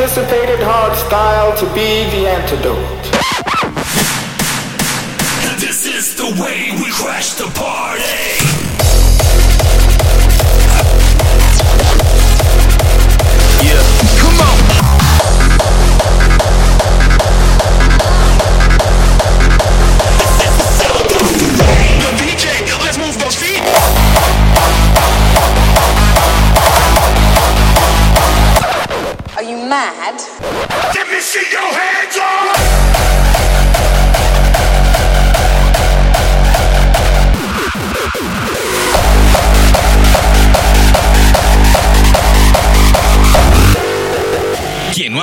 anticipated hard style to be the antidote. And This is the way we crash the party.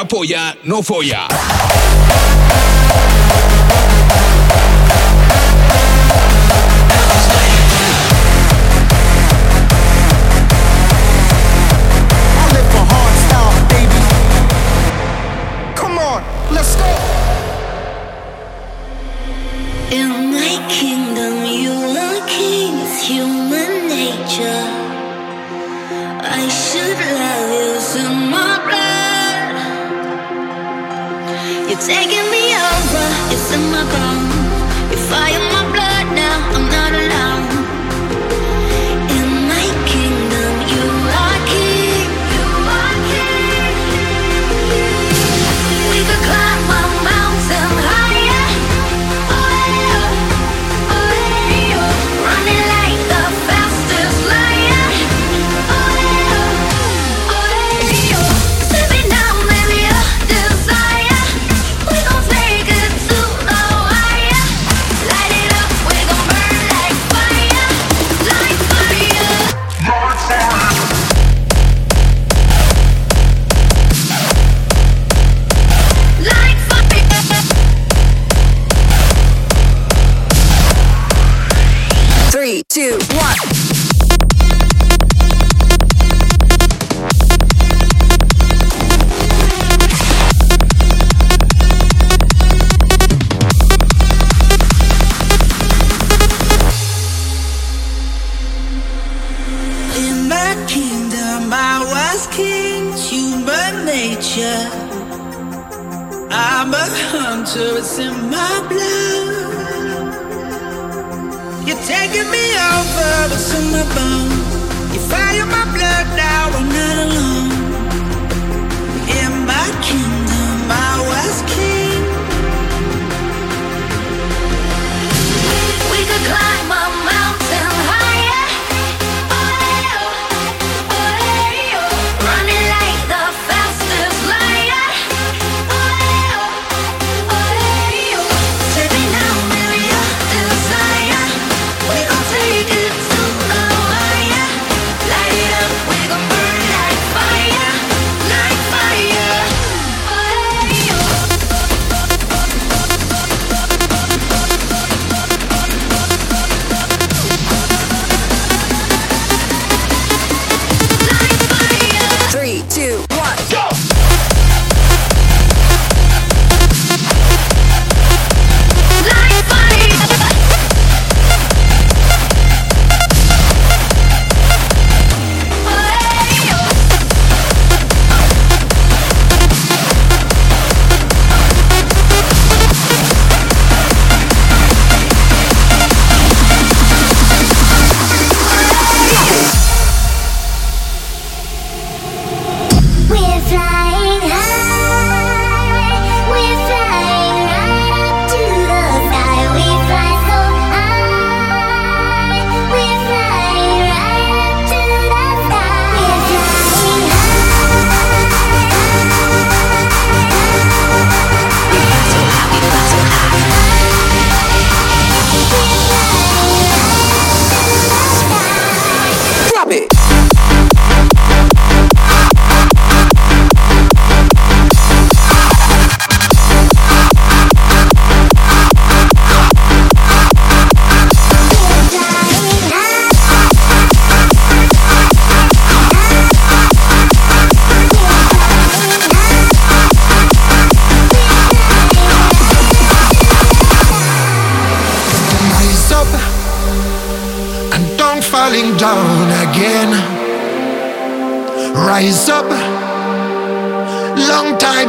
apoya, no folla.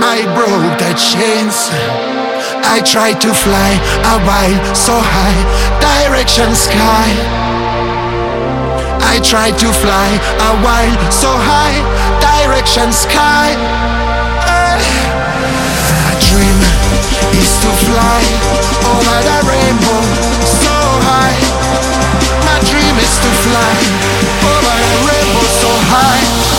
I broke the chains. I tried to fly a while so high, direction sky. I tried to fly a while so high, direction sky. My dream is to fly over the rainbow so high. My dream is to fly over the rainbow so high.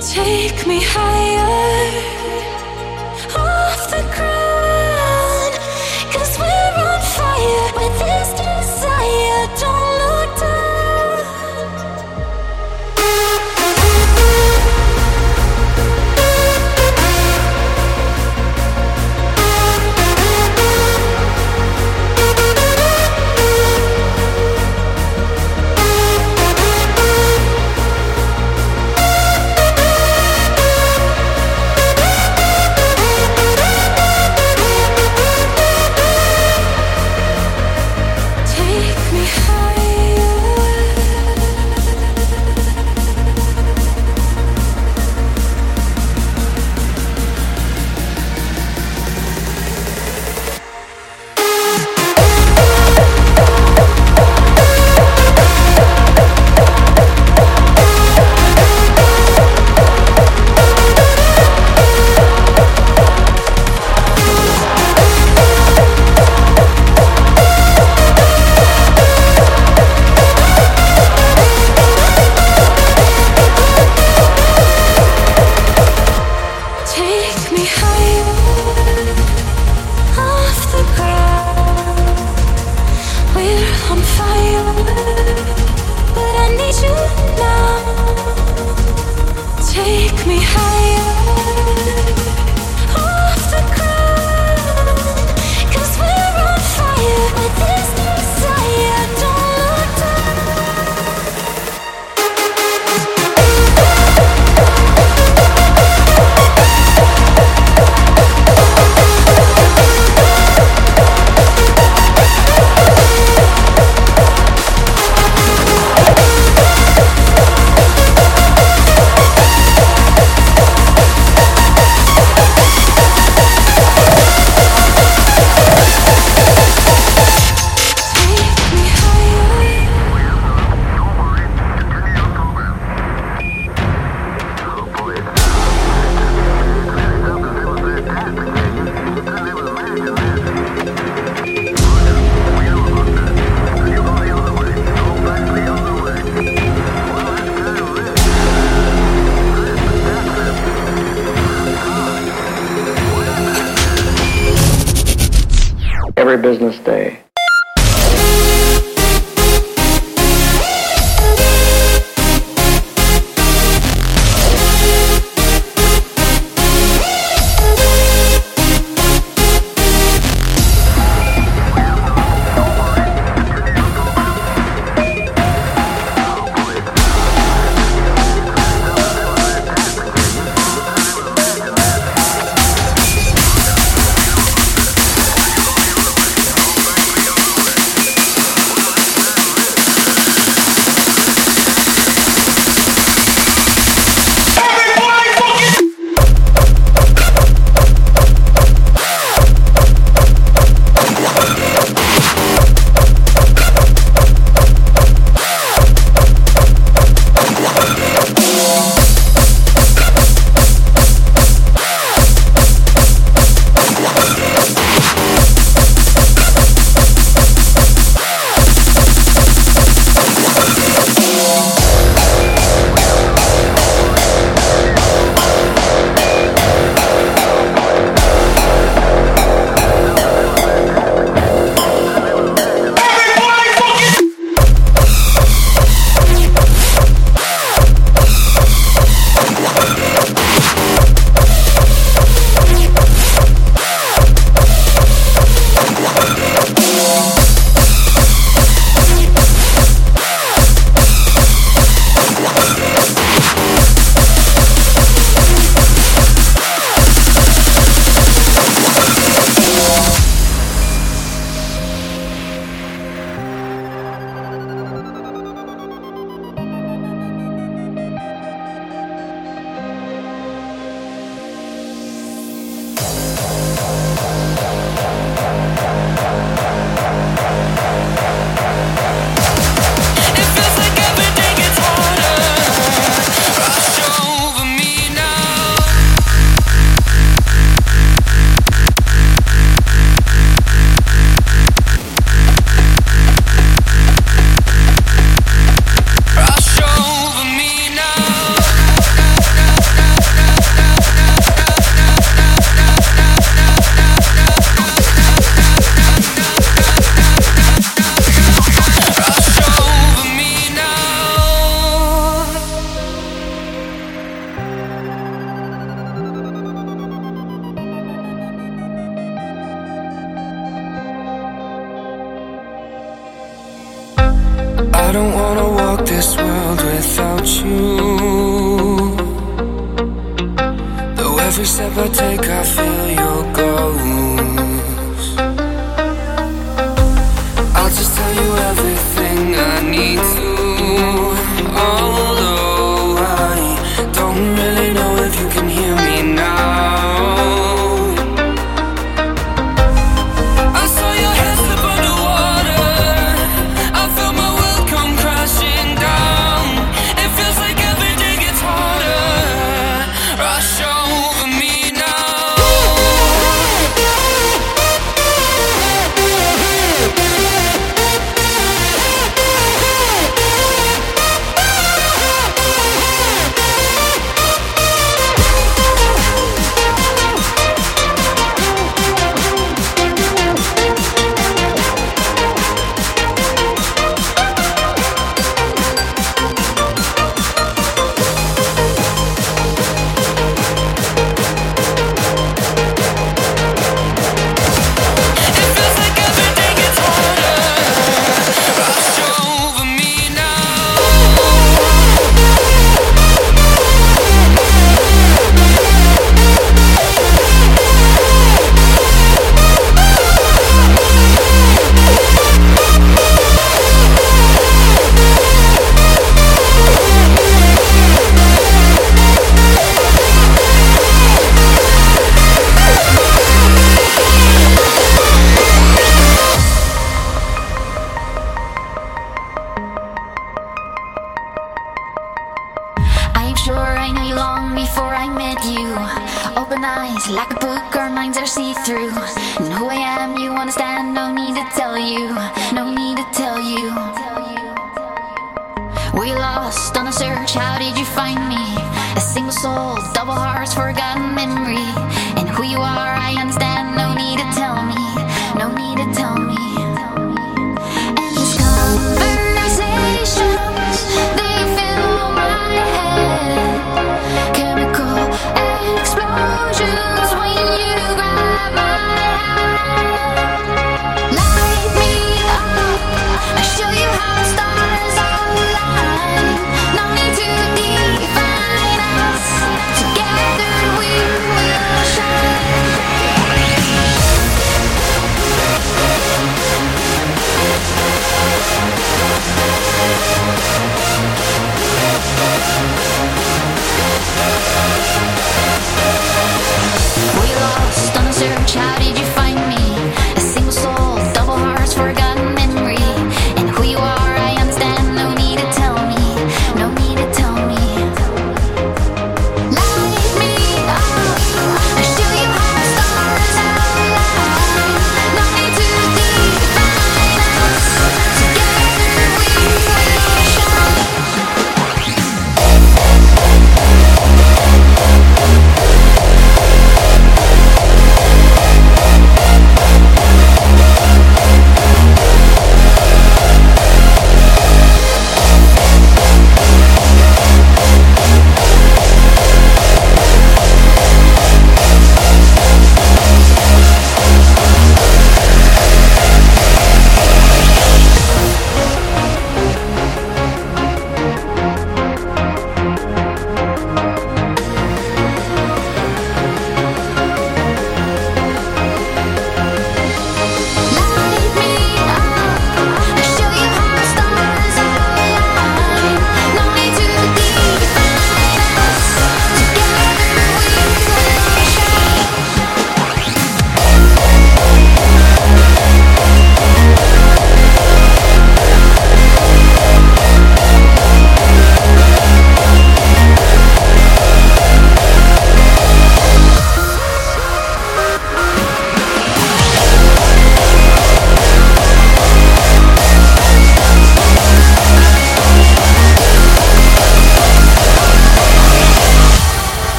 Take me higher off the ground.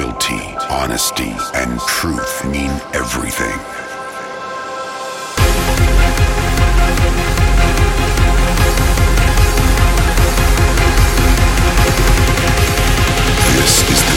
Loyalty, honesty, and truth mean everything. This is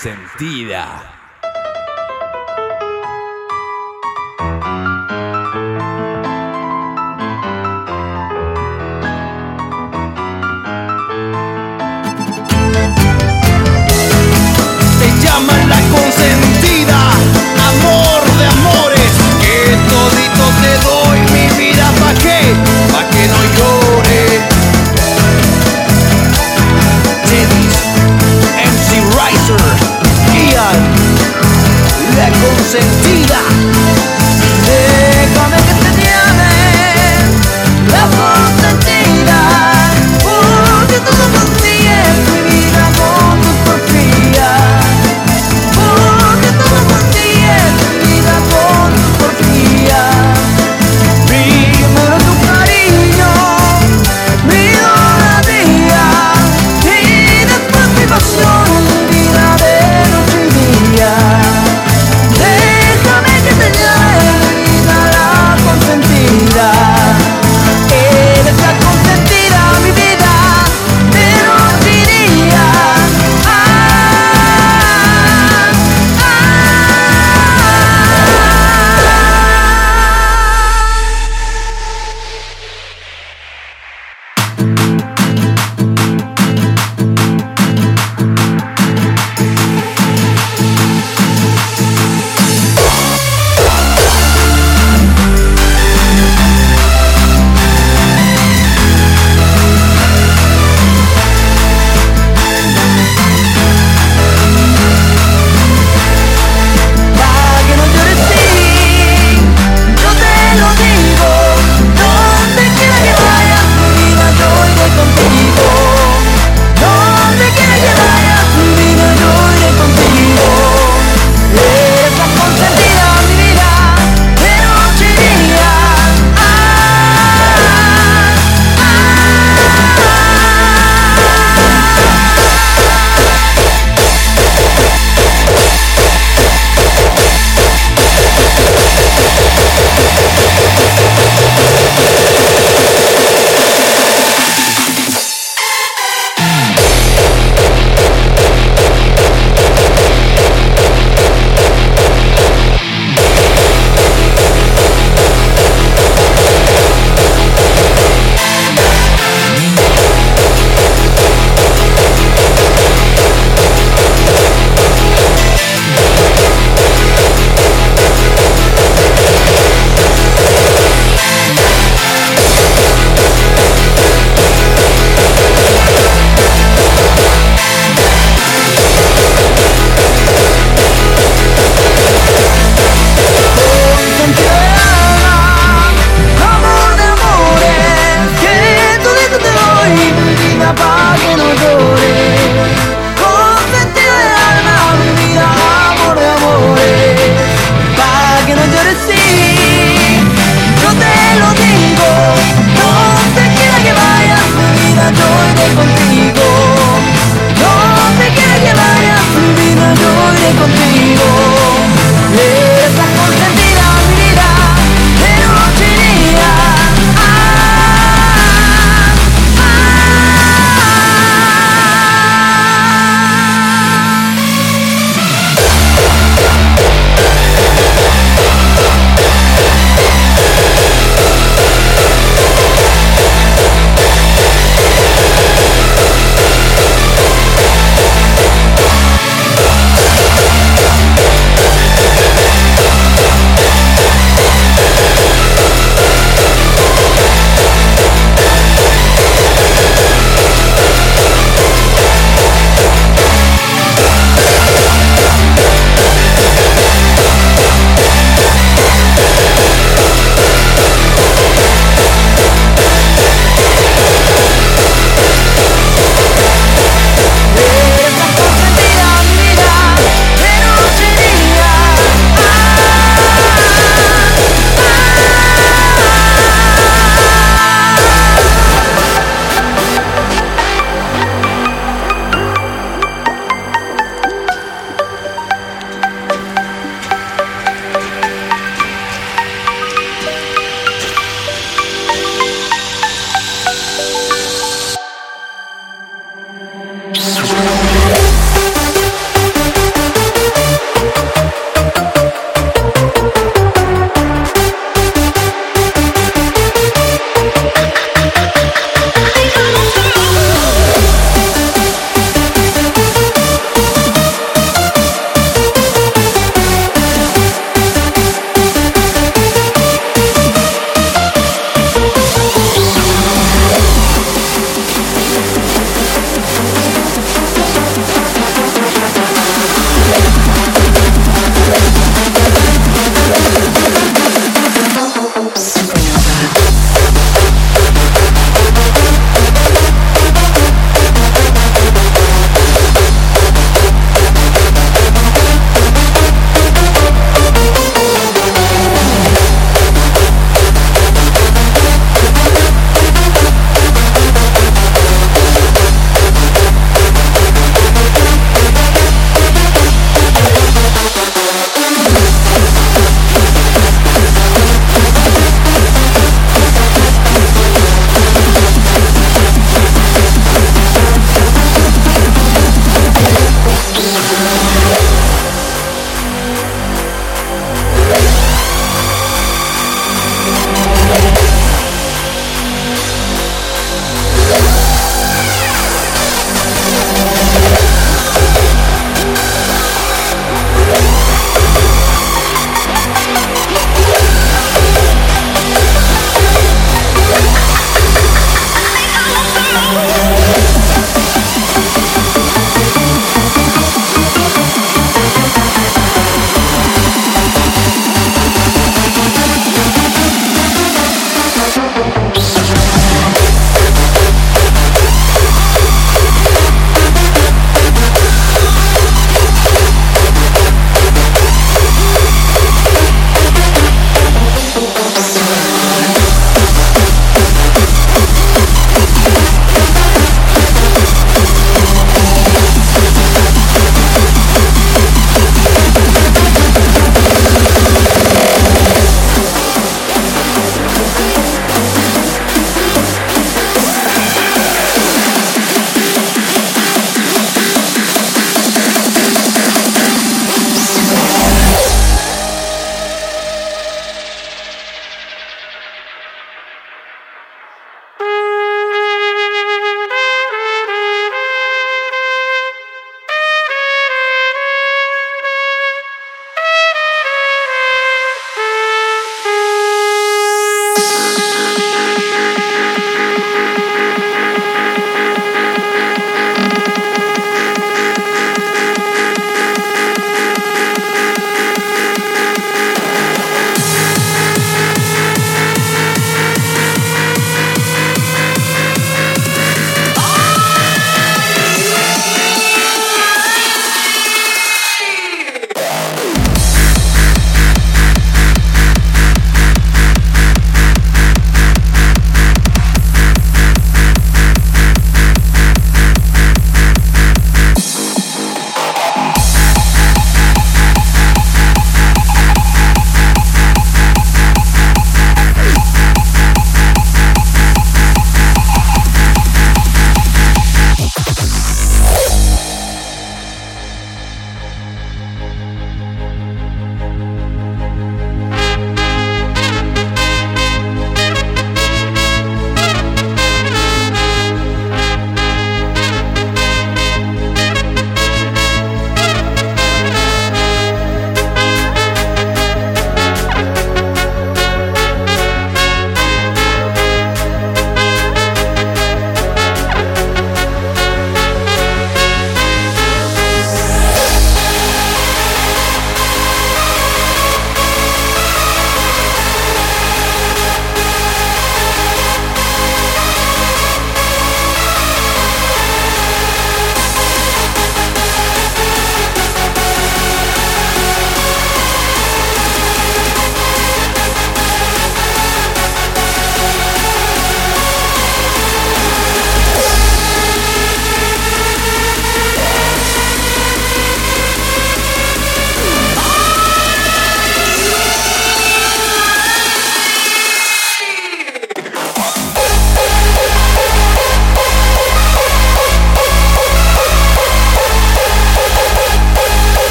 consentida. Consentida.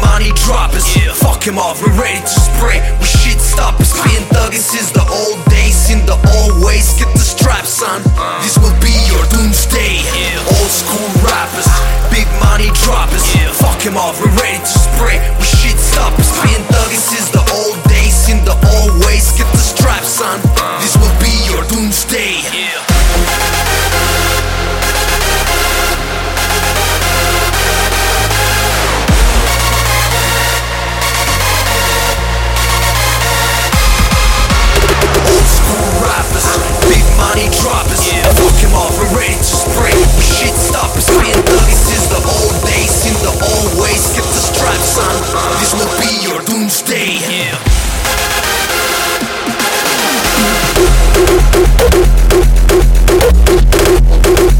Money droppers. Fuck him off, we're ready to spray. We shit stoppers, being thugging since the old days. In the old ways, get the strap, son. Uh. This will be your doomsday. Old school rappers, big money droppers. Fuck him off, we're ready to spray. We shit stoppers, being thugging since the old days. In the old ways, get the strap, son. Uh. This will be your doomsday. money droppers yeah. Fuck him off, we're ready to spray Shit stoppers, being duggies since the old days In the old ways, get the stripes on This will be your doomsday yeah. Thank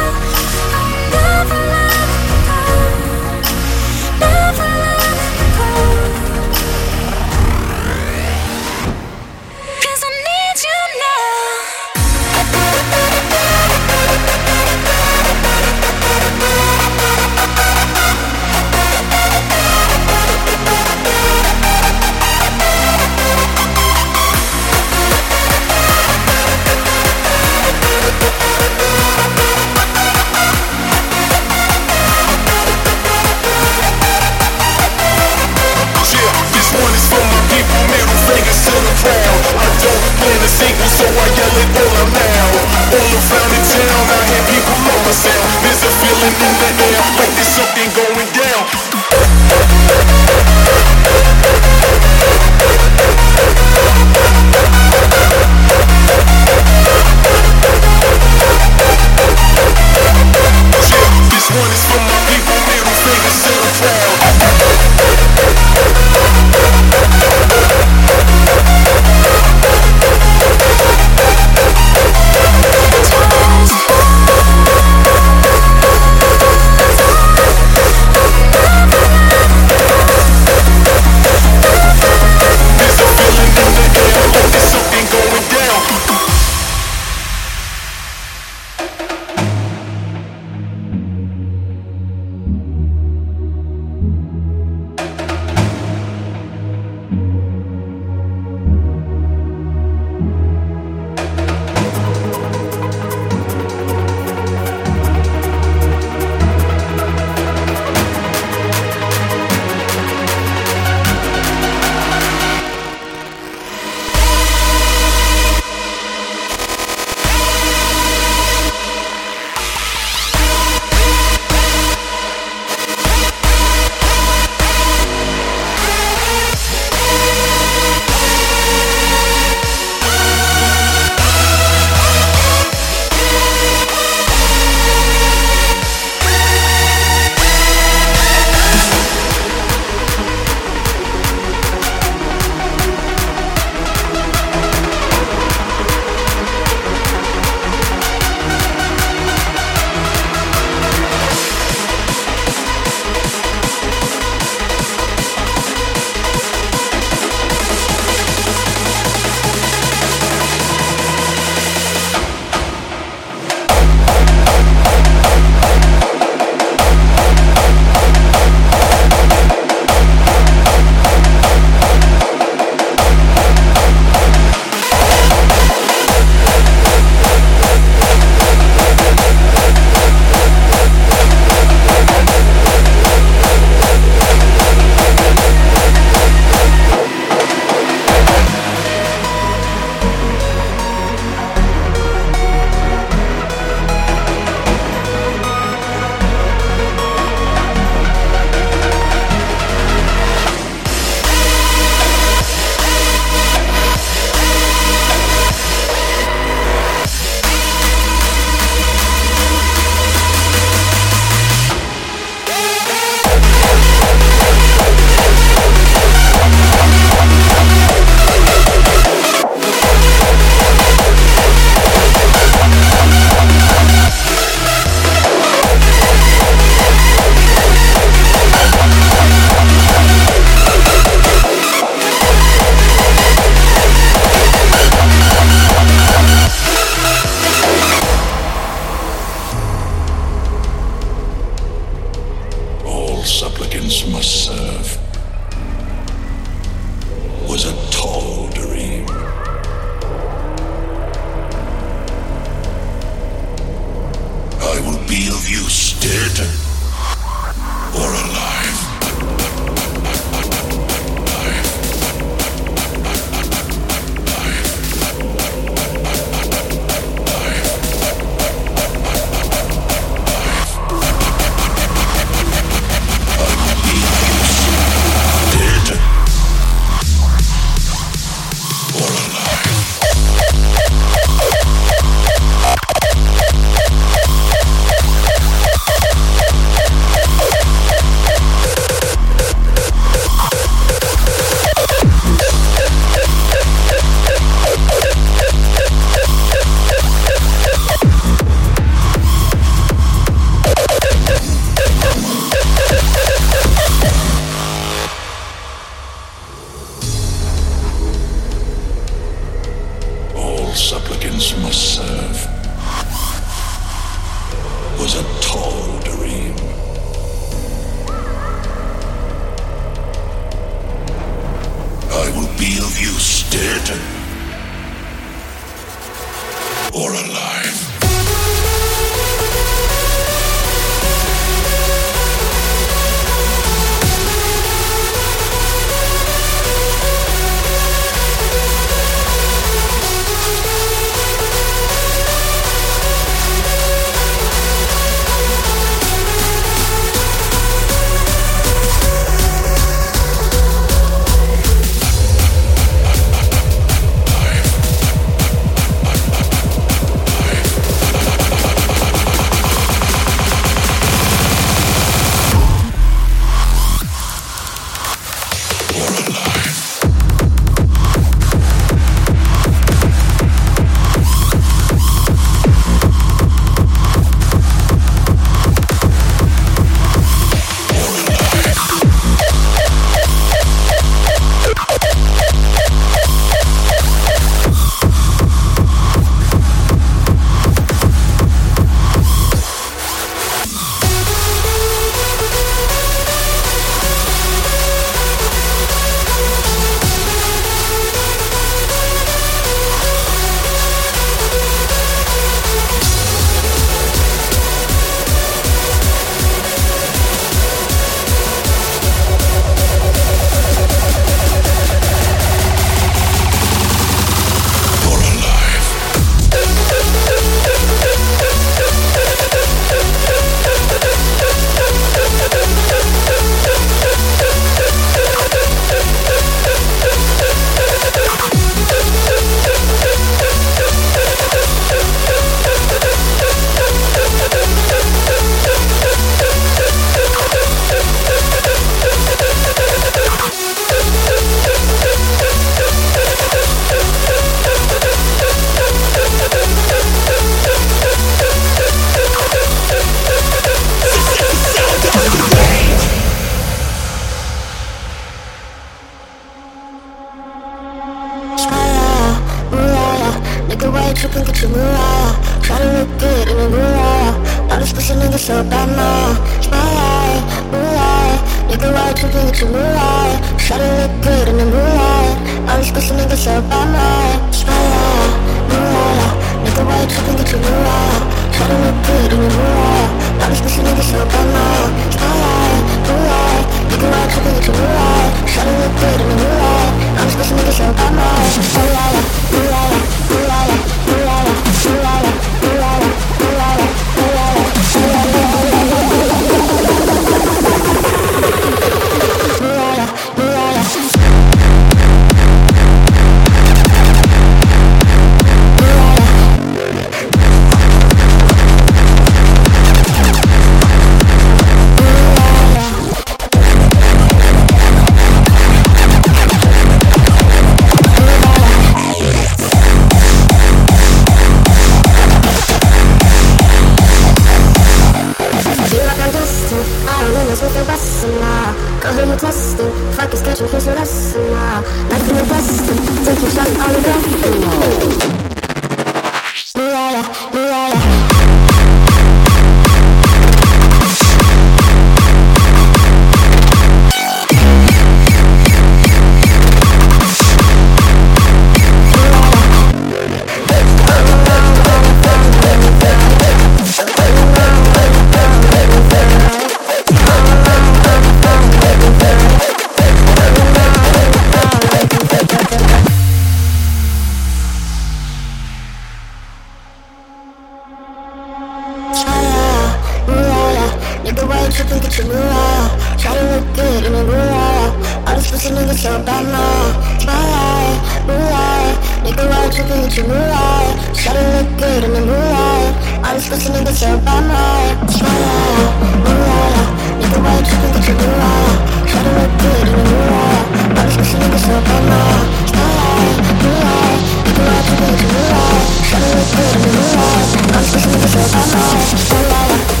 you move right it look good in the moonlight All these pussy niggas here by my Smile, move right Nigga, why you trippin' that you do right Shut it look good in the moonlight All these pussy niggas here by my Smile, move right Nigga, why you trippin' that you do right Shut it look good in the moonlight I'm All these pussy niggas here by my Smile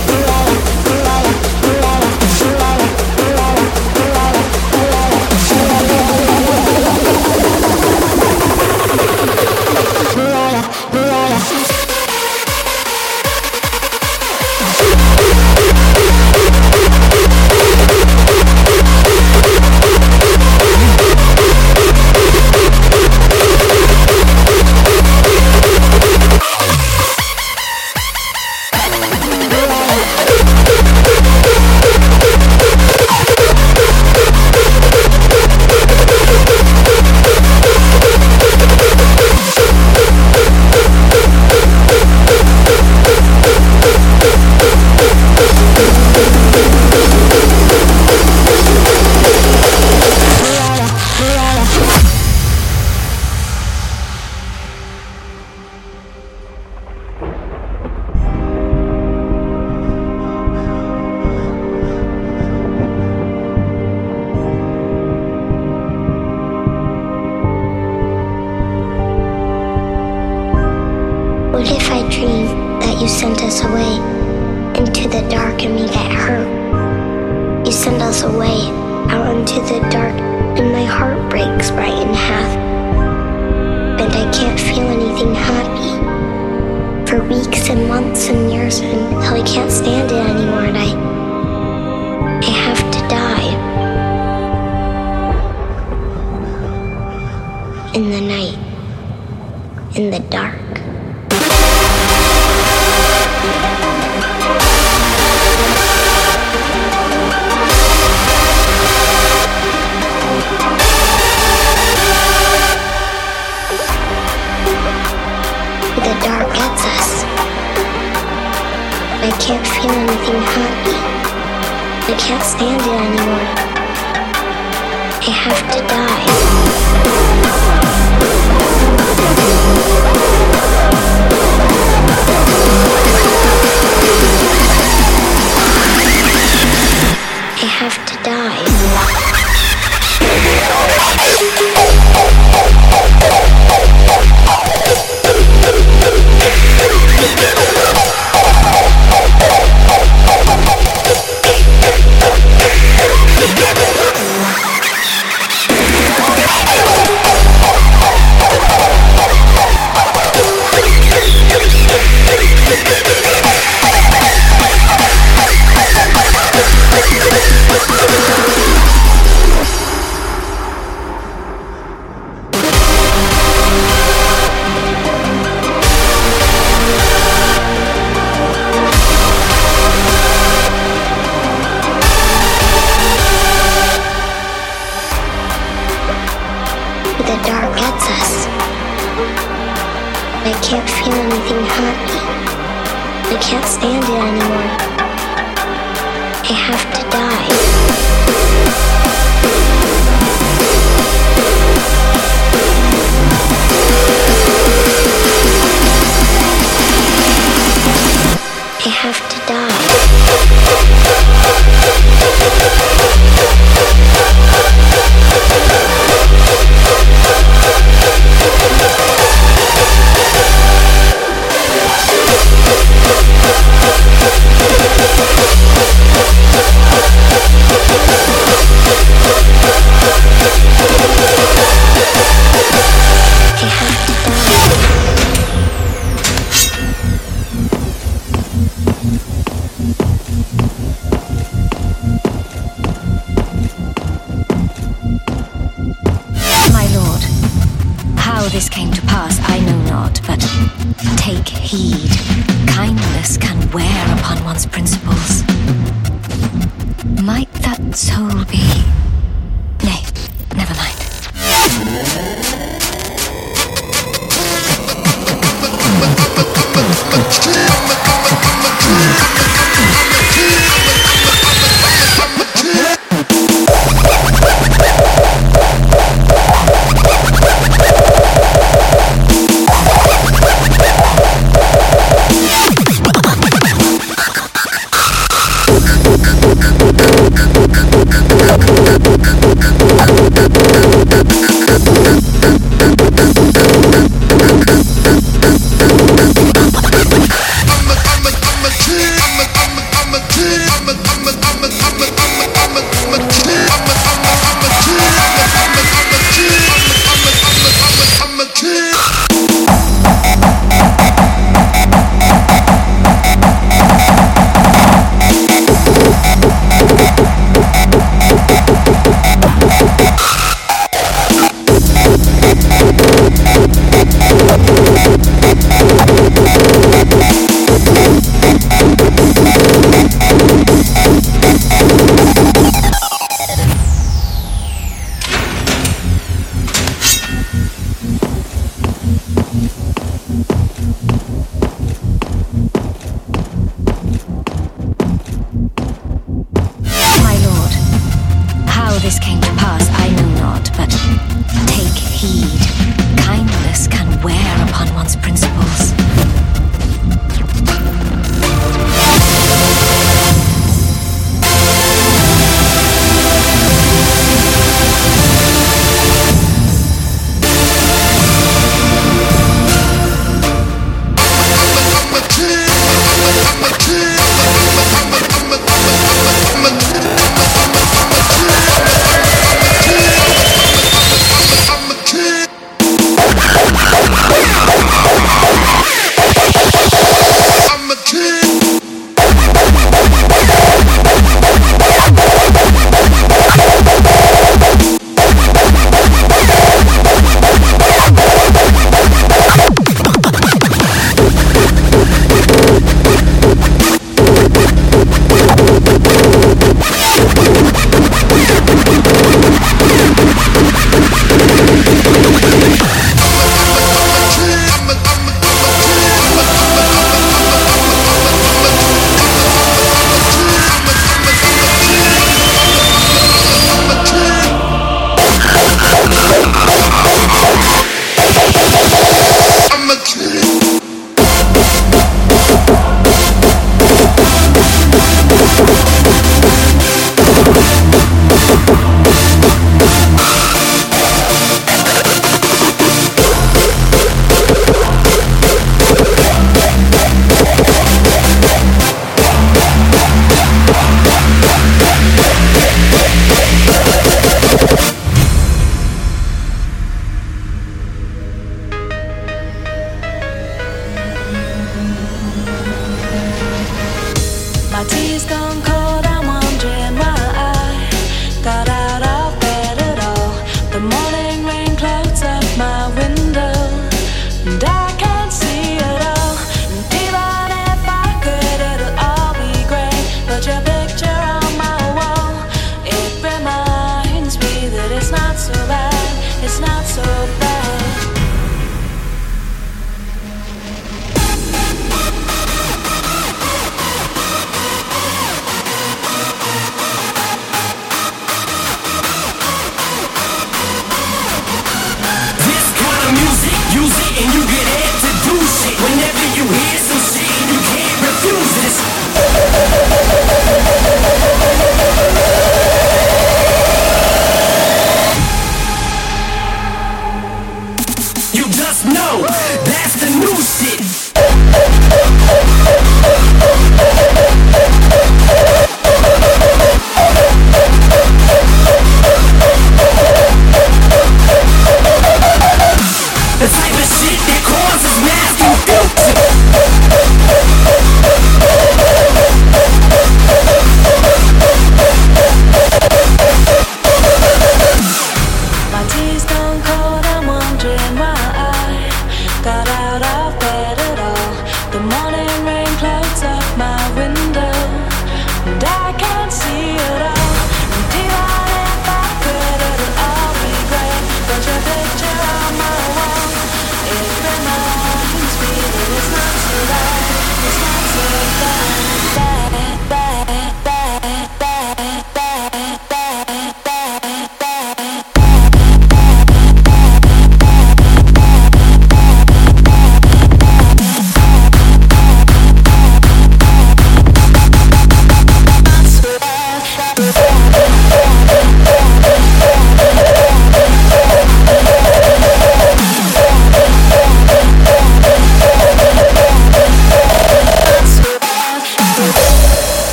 Тут.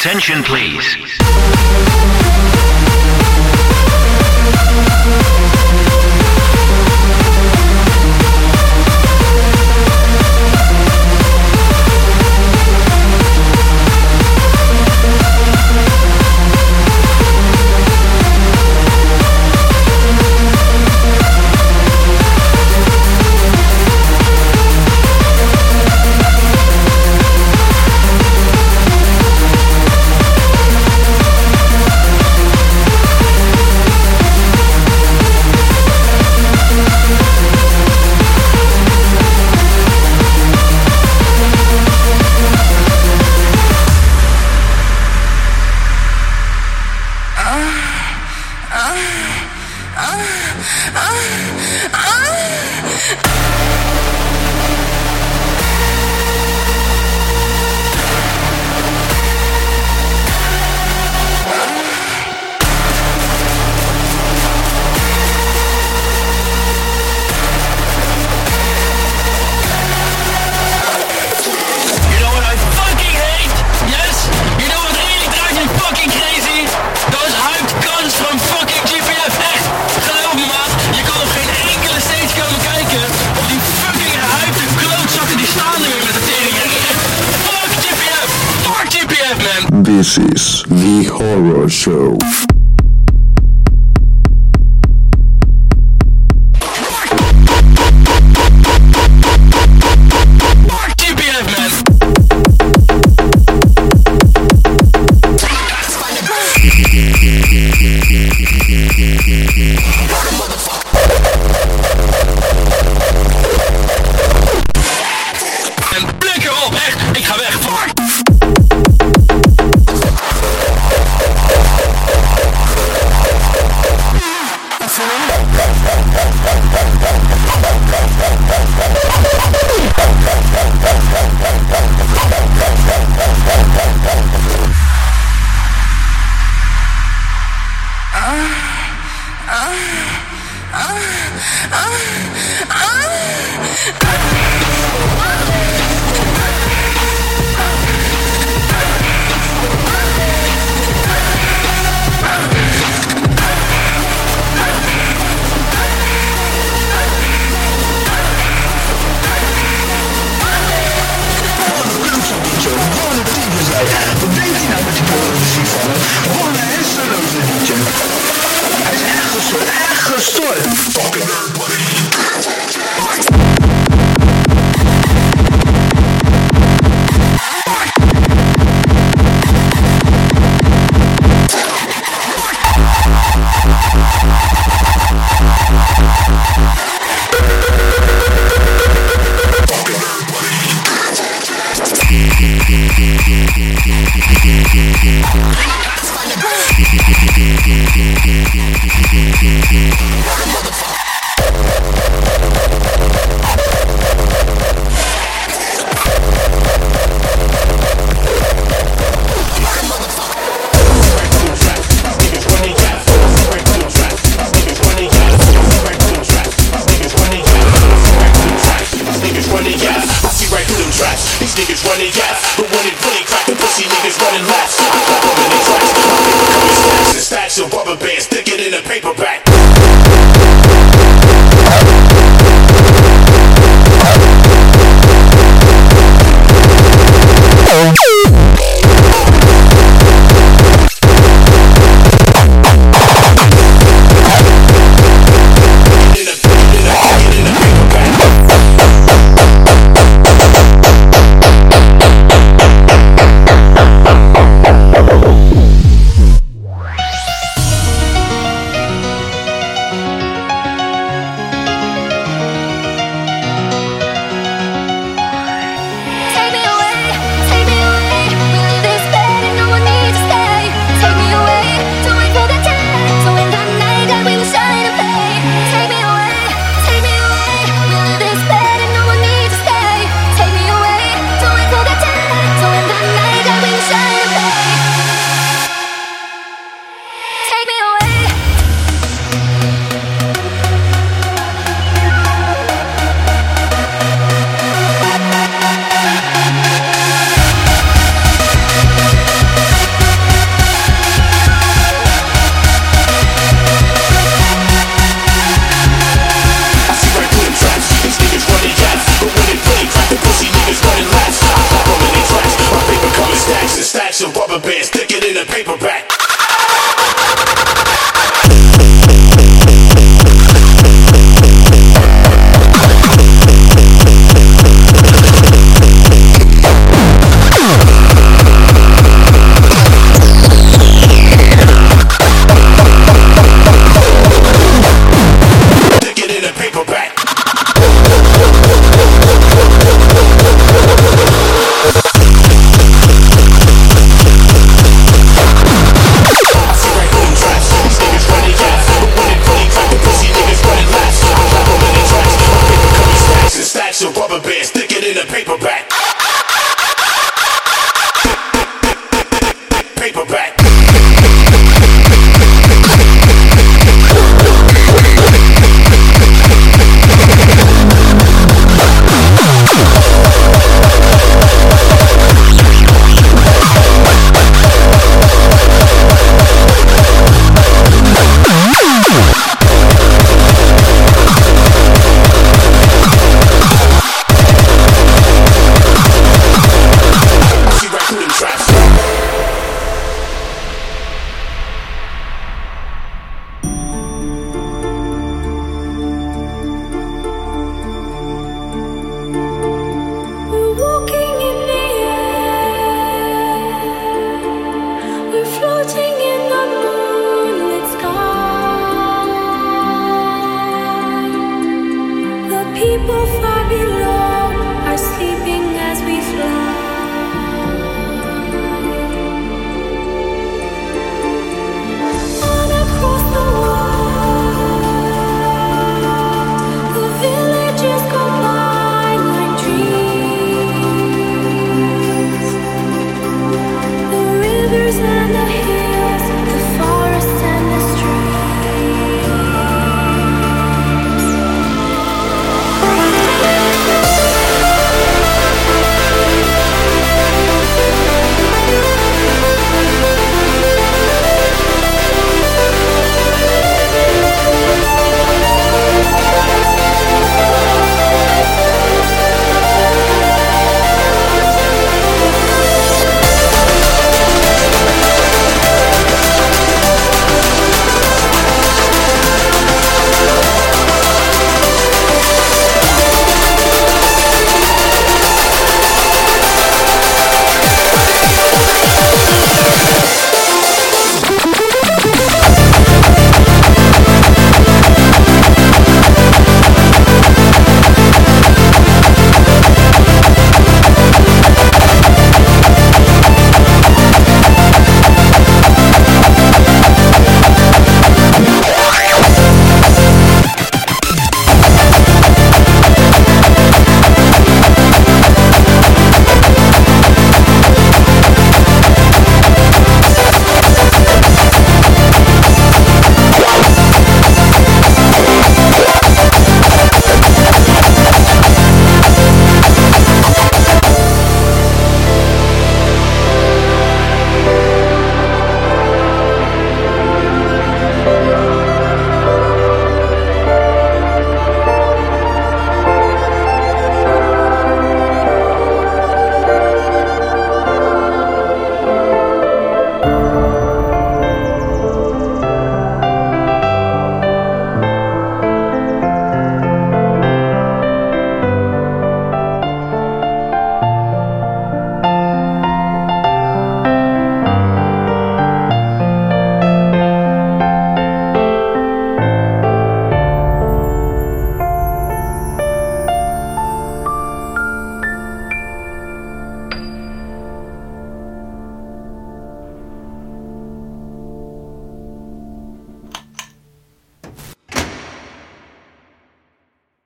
Attention, please.